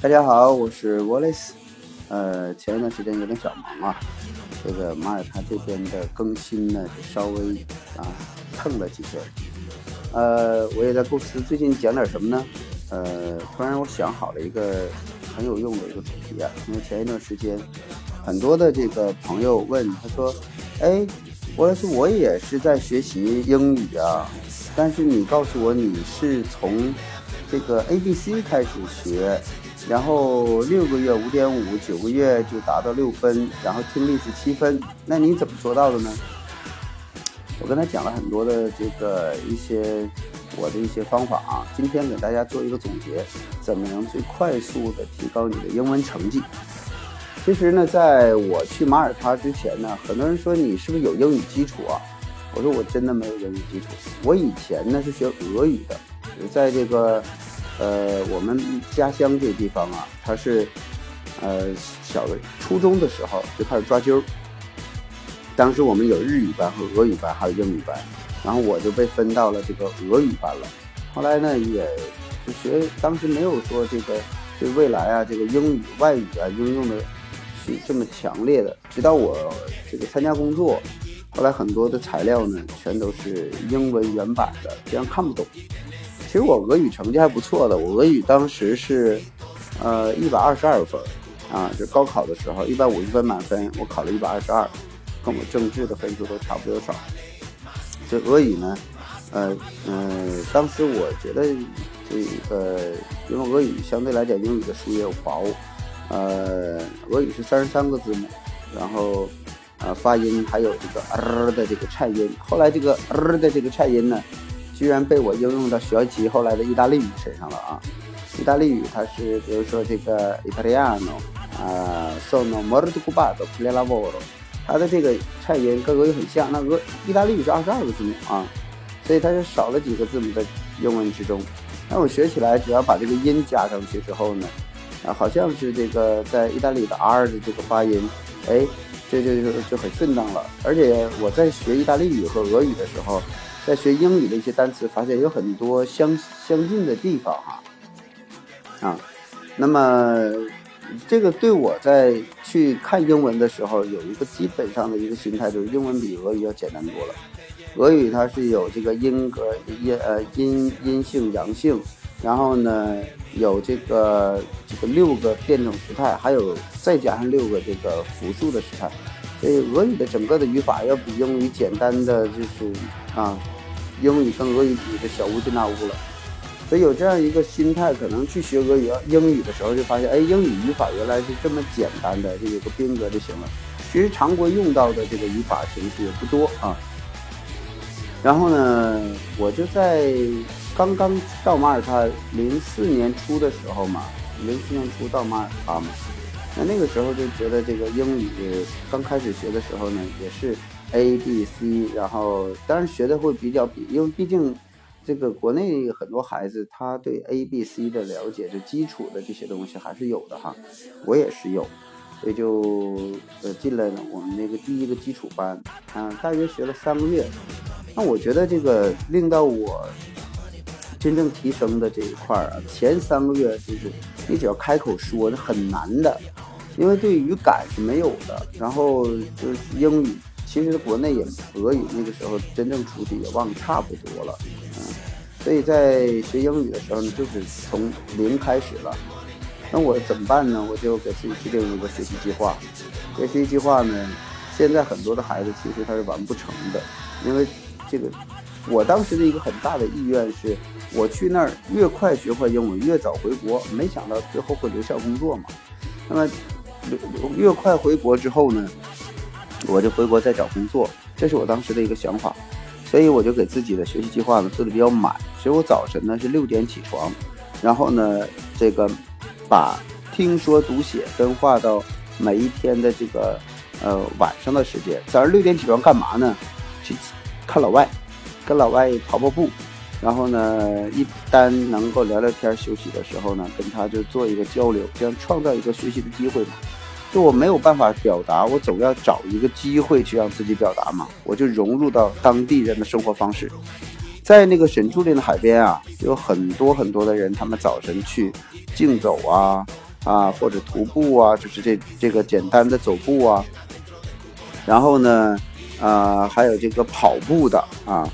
大家好，我是 Wallace。呃，前一段时间有点小忙啊，这个马耳他这边的更新呢，就稍微啊蹭了几天。呃，我也在构思最近讲点什么呢？呃，突然我想好了一个很有用的一个主题啊，因为前一段时间很多的这个朋友问，他说：“哎，我是我也是在学习英语啊，但是你告诉我你是从这个 A B C 开始学，然后六个月五点五，九个月就达到六分，然后听力是七分，那你怎么做到的呢？”我跟他讲了很多的这个一些我的一些方法啊，今天给大家做一个总结，怎么能最快速的提高你的英文成绩？其实呢，在我去马耳他之前呢，很多人说你是不是有英语基础啊？我说我真的没有英语基础，我以前呢是学俄语的，在这个呃我们家乡这个地方啊，他是呃小的初中的时候就开始抓阄。当时我们有日语班和俄语班，还有英语班，然后我就被分到了这个俄语班了。后来呢，也就学，当时没有说这个对未来啊，这个英语外语啊应用的这么强烈的。直到我这个参加工作，后来很多的材料呢，全都是英文原版的，这样看不懂。其实我俄语成绩还不错的，我俄语当时是呃一百二十二分啊，就高考的时候一百五十分满分，我考了一百二十二。跟我政治的分数都差不多少，这俄语呢，呃嗯，当时我觉得这个，因为俄语相对来讲英语的书也薄，呃，俄语是三十三个字母，然后啊发音还有这个儿的这个颤音，后来这个儿的这个颤音呢，居然被我应用到学习后来的意大利语身上了啊，意大利语它是比如说这个 Italiano 啊，sono molto occupato per lavoro，。它的这个颤音跟俄语很像，那俄意大利语是二十二个字母啊，所以它是少了几个字母在英文之中。那我学起来，只要把这个音加上去之后呢，啊，好像是这个在意大利的 R 的这个发音，哎，这就就就很顺当了。而且我在学意大利语和俄语的时候，在学英语的一些单词，发现有很多相相近的地方哈，啊，那么。这个对我在去看英文的时候有一个基本上的一个心态，就是英文比俄语要简单多了。俄语它是有这个音格音呃阴阴性阳性，然后呢有这个这个六个变种时态，还有再加上六个这个复数的时态，所以俄语的整个的语法要比英语简单的就是啊，英语跟俄语比是小巫见大巫了。所以有这样一个心态，可能去学俄语、英语的时候，就发现，哎，英语语法原来是这么简单的，就有个宾格就行了。其实常规用到的这个语法形式也不多啊。然后呢，我就在刚刚到马耳他零四年初的时候嘛，零四年初到马耳他嘛，那那个时候就觉得这个英语刚开始学的时候呢，也是 A、B、C，然后当然学的会比较比，因为毕竟。这个国内很多孩子，他对 A、B、C 的了解，就基础的这些东西还是有的哈。我也是有，所以就呃进来了我们那个第一个基础班，啊，大约学了三个月。那我觉得这个令到我真正提升的这一块儿啊，前三个月就是你只要开口说是很难的，因为对语感是没有的。然后就是英语，其实国内也俄语那个时候真正出去也忘差不多了。嗯所以在学英语的时候呢，就是从零开始了。那我怎么办呢？我就给自己制定一个学习计划。这学习计划呢，现在很多的孩子其实他是完不成的，因为这个，我当时的一个很大的意愿是，我去那儿越快学会英文，越早回国。没想到最后会留校工作嘛。那么，越快回国之后呢，我就回国再找工作。这是我当时的一个想法。所以我就给自己的学习计划呢做的比较满。所以我早晨呢是六点起床，然后呢这个把听说读写分化到每一天的这个呃晚上的时间。早上六点起床干嘛呢？去看老外，跟老外跑跑步，然后呢一旦能够聊聊天休息的时候呢，跟他就做一个交流，这样创造一个学习的机会嘛。就我没有办法表达，我总要找一个机会去让自己表达嘛。我就融入到当地人的生活方式，在那个沈柱林的海边啊，有很多很多的人，他们早晨去竞走啊啊，或者徒步啊，就是这这个简单的走步啊。然后呢，啊，还有这个跑步的啊，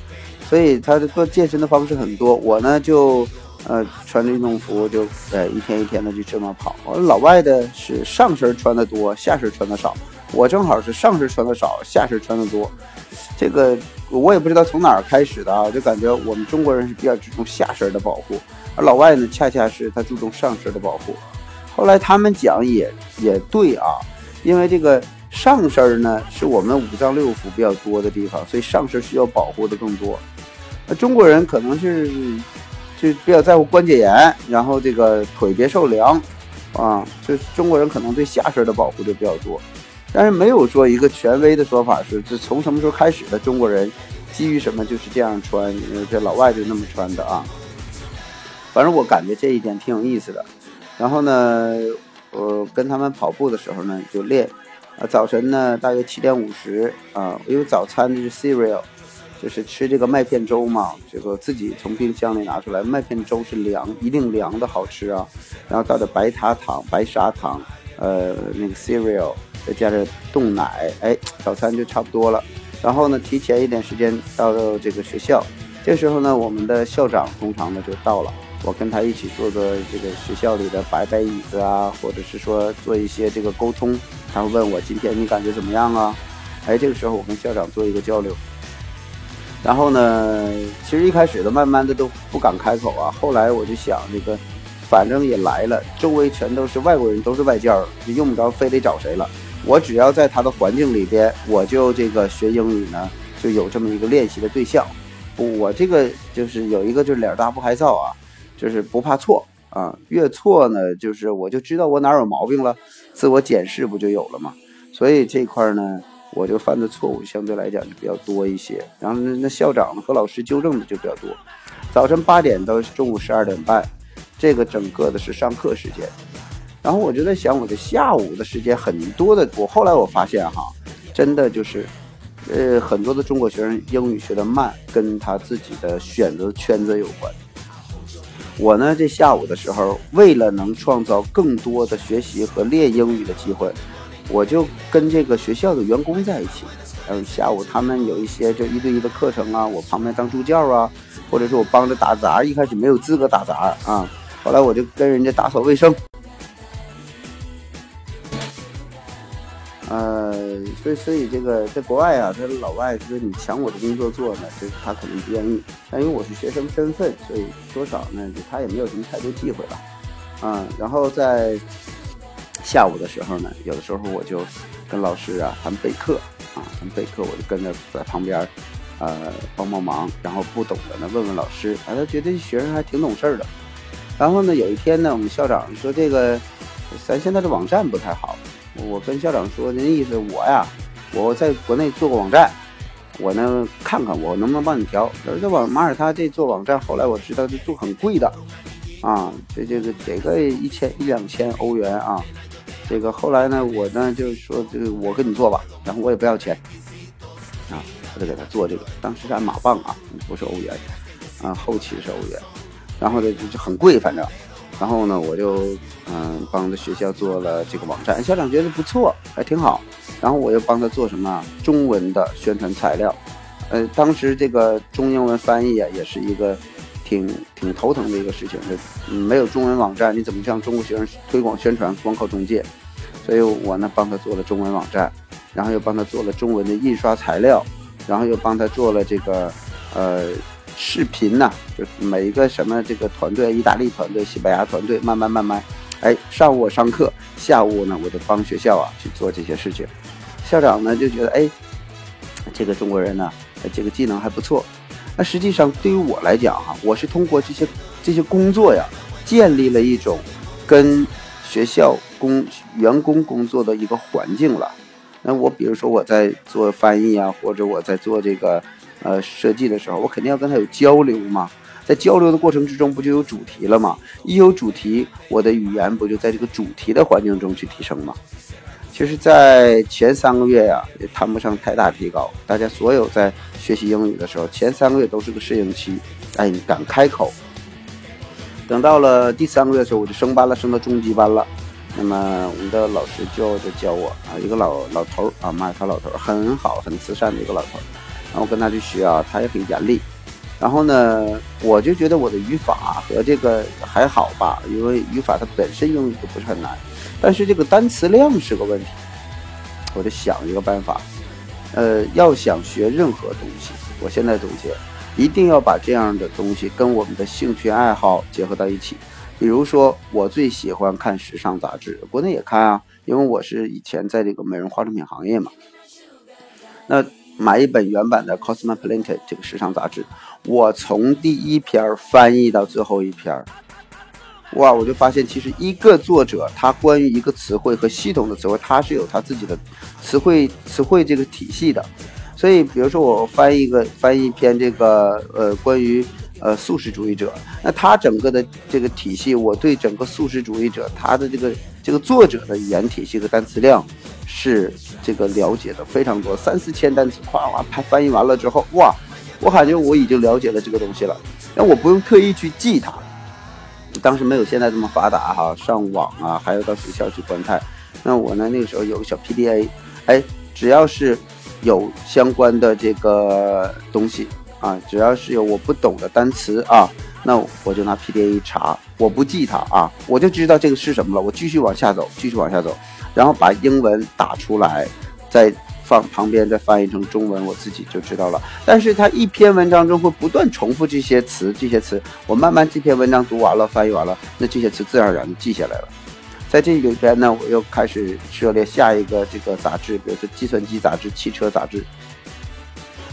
所以他的做健身的方式很多。我呢就呃穿着运动服，就呃一天一天的就这么跑。老外的是上身穿的多，下身穿的少。我正好是上身穿的少，下身穿的多。这个我也不知道从哪儿开始的啊，就感觉我们中国人是比较注重下身的保护，而老外呢，恰恰是他注重上身的保护。后来他们讲也也对啊，因为这个上身呢是我们五脏六腑比较多的地方，所以上身需要保护的更多。那中国人可能是就比较在乎关节炎，然后这个腿别受凉啊，就中国人可能对下身的保护就比较多。但是没有说一个权威的说法是，这从什么时候开始的？中国人基于什么就是这样穿？这老外就那么穿的啊？反正我感觉这一点挺有意思的。然后呢，我跟他们跑步的时候呢，就练啊，早晨呢大约七点五十啊，因为早餐是 cereal，就是吃这个麦片粥嘛，这个自己从冰箱里拿出来，麦片粥是凉，一定凉的好吃啊。然后倒点白砂糖，白砂糖，呃，那个 cereal。再加点冻奶，哎，早餐就差不多了。然后呢，提前一点时间到这个学校。这时候呢，我们的校长通常呢就到了，我跟他一起坐坐这个学校里的摆摆椅子啊，或者是说做一些这个沟通。他会问我今天你感觉怎么样啊？哎，这个时候我跟校长做一个交流。然后呢，其实一开始的慢慢的都不敢开口啊。后来我就想这个，反正也来了，周围全都是外国人，都是外教，就用不着非得找谁了。我只要在他的环境里边，我就这个学英语呢，就有这么一个练习的对象。我这个就是有一个就是脸大不害臊啊，就是不怕错啊。越错呢，就是我就知道我哪有毛病了，自我检视不就有了吗？所以这块呢，我就犯的错误相对来讲就比较多一些。然后那那校长和老师纠正的就比较多。早晨八点到中午十二点半，这个整个的是上课时间。然后我就在想，我的下午的时间很多的，我后来我发现哈，真的就是，呃，很多的中国学生英语学的慢，跟他自己的选择圈子有关。我呢，这下午的时候，为了能创造更多的学习和练英语的机会，我就跟这个学校的员工在一起。嗯，下午他们有一些就一对一的课程啊，我旁边当助教啊，或者是我帮着打杂。一开始没有资格打杂啊，后来我就跟人家打扫卫生。呃，所以所以这个在国外啊，他老外说你抢我的工作做呢，就是他可能不愿意。但因为我是学生身份，所以多少呢，他也没有什么太多忌讳吧。啊，然后在下午的时候呢，有的时候我就跟老师啊谈备课啊，谈备课，我就跟着在旁边呃帮帮忙，然后不懂的呢问问老师，啊，他觉得学生还挺懂事的。然后呢，有一天呢，我们校长说这个咱现在的网站不太好。我跟校长说，那意思我呀，我在国内做过网站，我呢看看我能不能帮你调。而这网马耳他这做网站，后来我知道这做很贵的，啊，这这个得个一千一两千欧元啊。这个后来呢，我呢就说，这个我给你做吧，然后我也不要钱，啊，我就给他做这个。当时是按马镑啊，不是欧元，啊，后期是欧元，然后呢就就很贵，反正。然后呢，我就嗯帮着学校做了这个网站，校长觉得不错，还挺好。然后我又帮他做什么中文的宣传材料，呃，当时这个中英文翻译啊，也是一个挺挺头疼的一个事情。就没有中文网站，你怎么向中国学生推广宣传？光靠中介。所以我呢帮他做了中文网站，然后又帮他做了中文的印刷材料，然后又帮他做了这个呃。视频呢，就每一个什么这个团队，意大利团队、西班牙团队，慢慢慢慢，哎，上午我上课，下午呢我就帮学校啊去做这些事情。校长呢就觉得，哎，这个中国人呢，这个技能还不错。那实际上对于我来讲哈，我是通过这些这些工作呀，建立了一种跟学校工员工工作的一个环境了。那我比如说我在做翻译啊，或者我在做这个。呃，设计的时候，我肯定要跟他有交流嘛，在交流的过程之中，不就有主题了吗？一有主题，我的语言不就在这个主题的环境中去提升吗？其实，在前三个月呀，也谈不上太大提高。大家所有在学习英语的时候，前三个月都是个适应期。哎，你敢开口？等到了第三个月的时候，我就升班了，升到中级班了。那么我们的老师就就教我啊，一个老老头儿啊，马尔他老头儿很好，很慈善的一个老头儿。然后跟他去学啊，他也很严厉。然后呢，我就觉得我的语法和这个还好吧，因为语法它本身英语就不是很难。但是这个单词量是个问题，我就想一个办法，呃，要想学任何东西，我现在总结，一定要把这样的东西跟我们的兴趣爱好结合到一起。比如说，我最喜欢看时尚杂志，国内也看啊，因为我是以前在这个美容化妆品行业嘛。那买一本原版的《Cosmopolitan》这个时尚杂志，我从第一篇翻译到最后一篇。哇，我就发现其实一个作者他关于一个词汇和系统的词汇，他是有他自己的词汇词汇这个体系的。所以，比如说我翻译一个翻译一篇这个呃关于呃素食主义者，那他整个的这个体系，我对整个素食主义者他的这个这个作者的语言体系和单词量是这个了解的非常多，三四千单词，哗哗翻翻译完了之后，哇，我感觉我已经了解了这个东西了，那我不用特意去记它。当时没有现在这么发达哈，上网啊，还要到学校去观看。那我呢，那个时候有个小 PDA，哎，只要是有相关的这个东西啊，只要是有我不懂的单词啊，那我就拿 PDA 一查，我不记它啊，我就知道这个是什么了。我继续往下走，继续往下走，然后把英文打出来，再。放旁边再翻译成中文，我自己就知道了。但是它一篇文章中会不断重复这些词，这些词我慢慢这篇文章读完了，翻译完了，那这些词自然而然就记下来了。在这里边呢，我又开始涉猎下一个这个杂志，比如说计算机杂志、汽车杂志。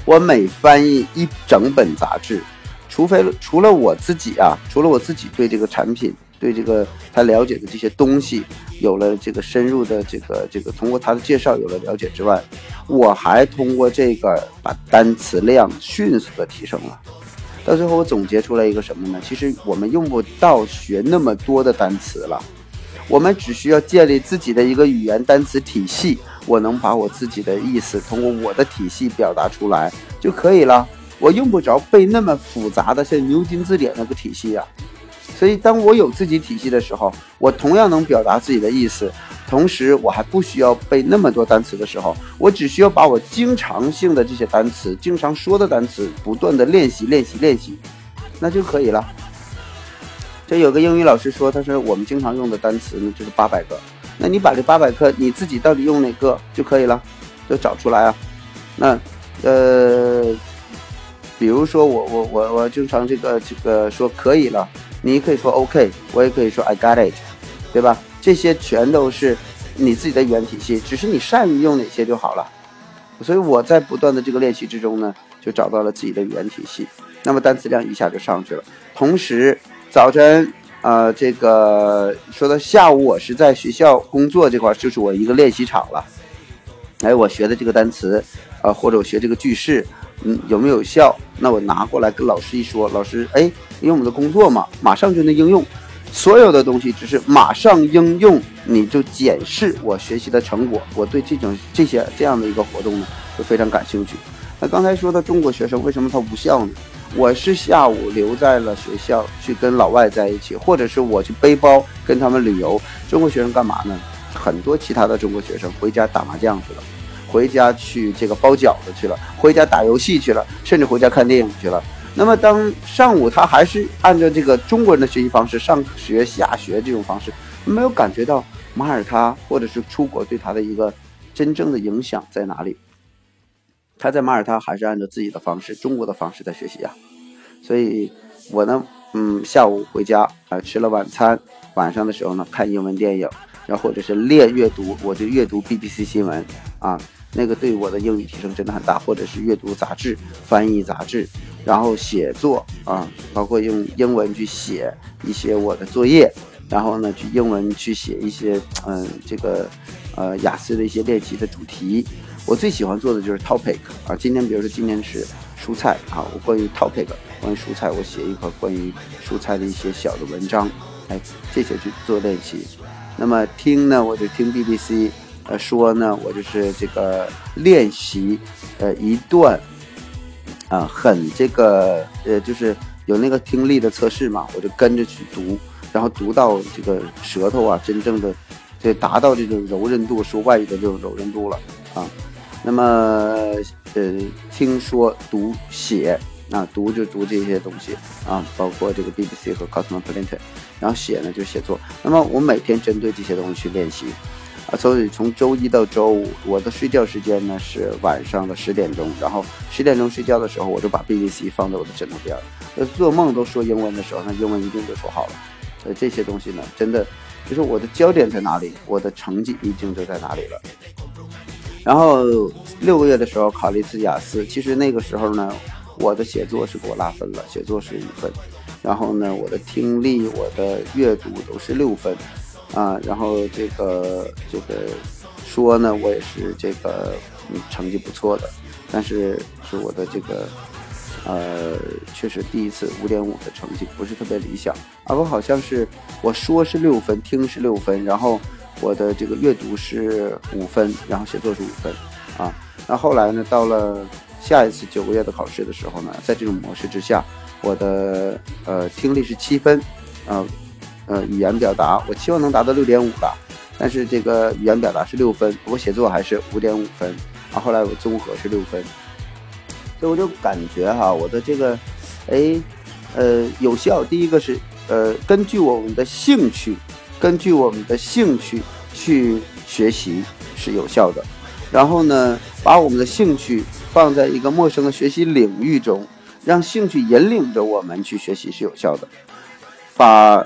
我每翻译一整本杂志，除非除了我自己啊，除了我自己对这个产品。对这个他了解的这些东西有了这个深入的这个这个通过他的介绍有了了解之外，我还通过这个把单词量迅速的提升了。到最后我总结出来一个什么呢？其实我们用不到学那么多的单词了，我们只需要建立自己的一个语言单词体系，我能把我自己的意思通过我的体系表达出来就可以了。我用不着背那么复杂的像牛津字典那个体系呀。所以，当我有自己体系的时候，我同样能表达自己的意思，同时我还不需要背那么多单词的时候，我只需要把我经常性的这些单词、经常说的单词不断的练习、练习、练习，那就可以了。这有个英语老师说，他说我们经常用的单词呢就是八百个，那你把这八百个你自己到底用哪个就可以了，就找出来啊。那，呃，比如说我我我我经常这个这个说可以了。你可以说 OK，我也可以说 I got it，对吧？这些全都是你自己的语言体系，只是你善于用哪些就好了。所以我在不断的这个练习之中呢，就找到了自己的语言体系，那么单词量一下就上去了。同时，早晨啊，这个说到下午，我是在学校工作这块，就是我一个练习场了。哎，我学的这个单词啊，或者我学这个句式。嗯，有没有效？那我拿过来跟老师一说，老师，哎，因为我们的工作嘛，马上就能应用，所有的东西只是马上应用，你就检视我学习的成果。我对这种这些这样的一个活动呢，就非常感兴趣。那刚才说的中国学生为什么他无效呢？我是下午留在了学校去跟老外在一起，或者是我去背包跟他们旅游。中国学生干嘛呢？很多其他的中国学生回家打麻将去了。回家去这个包饺子去了，回家打游戏去了，甚至回家看电影去了。那么当上午他还是按照这个中国人的学习方式上学下学这种方式，没有感觉到马耳他或者是出国对他的一个真正的影响在哪里？他在马耳他还是按照自己的方式，中国的方式在学习啊。所以我呢，嗯，下午回家啊吃了晚餐，晚上的时候呢看英文电影，然后或者是练阅读，我就阅读 BBC 新闻啊。那个对我的英语提升真的很大，或者是阅读杂志、翻译杂志，然后写作啊，包括用英文去写一些我的作业，然后呢，去英文去写一些嗯，这个呃雅思的一些练习的主题。我最喜欢做的就是 topic 啊，今天比如说今天是蔬菜啊，我关于 topic 关于蔬菜，我写一个关于蔬菜的一些小的文章，哎，这些去做练习。那么听呢，我就听 BBC。呃说呢，我就是这个练习呃一段啊很这个呃就是有那个听力的测试嘛，我就跟着去读，然后读到这个舌头啊真正的就达到这种柔韧度，说外语的这种柔韧度了啊。那么呃听说读写。啊，读就读这些东西啊，包括这个 BBC 和 Cosmopolitan，然后写呢就写作。那么我每天针对这些东西去练习啊，所以从周一到周五，我的睡觉时间呢是晚上的十点钟，然后十点钟睡觉的时候，我就把 BBC 放在我的枕头边儿。呃，做梦都说英文的时候，那英文一定就说好了。所以这些东西呢，真的就是我的焦点在哪里，我的成绩一定就在哪里了。然后六个月的时候考了一次雅思，其实那个时候呢。我的写作是给我拉分了，写作是五分，然后呢，我的听力、我的阅读都是六分，啊，然后这个这个说呢，我也是这个嗯成绩不错的，但是是我的这个呃确实第一次五点五的成绩不是特别理想，啊，我好像是我说是六分，听是六分，然后我的这个阅读是五分，然后写作是五分，啊，那后来呢，到了。下一次九个月的考试的时候呢，在这种模式之下，我的呃听力是七分，呃呃语言表达我期望能达到六点五吧，但是这个语言表达是六分，我写作还是五点五分，啊后来我综合是六分，所以我就感觉哈，我的这个哎呃有效，第一个是呃根据我们的兴趣，根据我们的兴趣去学习是有效的，然后呢把我们的兴趣。放在一个陌生的学习领域中，让兴趣引领着我们去学习是有效的。把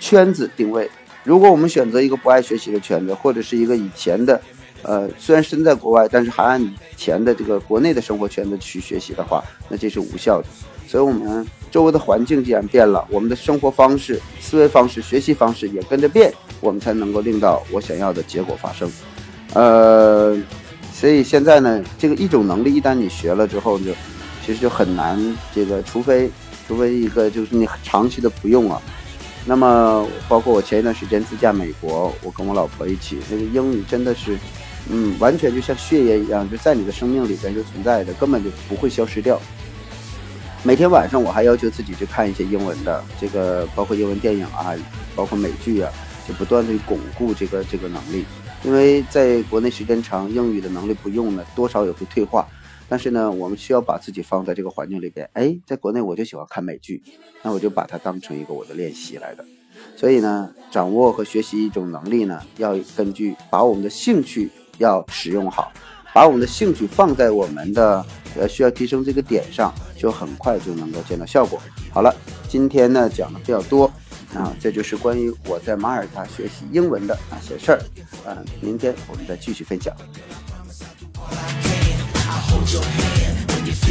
圈子定位，如果我们选择一个不爱学习的圈子，或者是一个以前的，呃，虽然身在国外，但是还按以前的这个国内的生活圈子去学习的话，那这是无效的。所以，我们周围的环境既然变了，我们的生活方式、思维方式、学习方式也跟着变，我们才能够令到我想要的结果发生。呃。所以现在呢，这个一种能力一旦你学了之后，就其实就很难。这个除非除非一个就是你长期的不用啊。那么包括我前一段时间自驾美国，我跟我老婆一起，那个英语真的是，嗯，完全就像血液一样，就在你的生命里边就存在的，根本就不会消失掉。每天晚上我还要求自己去看一些英文的，这个包括英文电影啊，包括美剧啊，就不断的巩固这个这个能力。因为在国内时间长，英语的能力不用呢，多少也会退化。但是呢，我们需要把自己放在这个环境里边。哎，在国内我就喜欢看美剧，那我就把它当成一个我的练习来的。所以呢，掌握和学习一种能力呢，要根据把我们的兴趣要使用好，把我们的兴趣放在我们的呃需要提升这个点上，就很快就能够见到效果。好了，今天呢讲的比较多。啊，这就是关于我在马耳他学习英文的那些事儿。嗯，明天我们再继续分享。hold your hand when you feel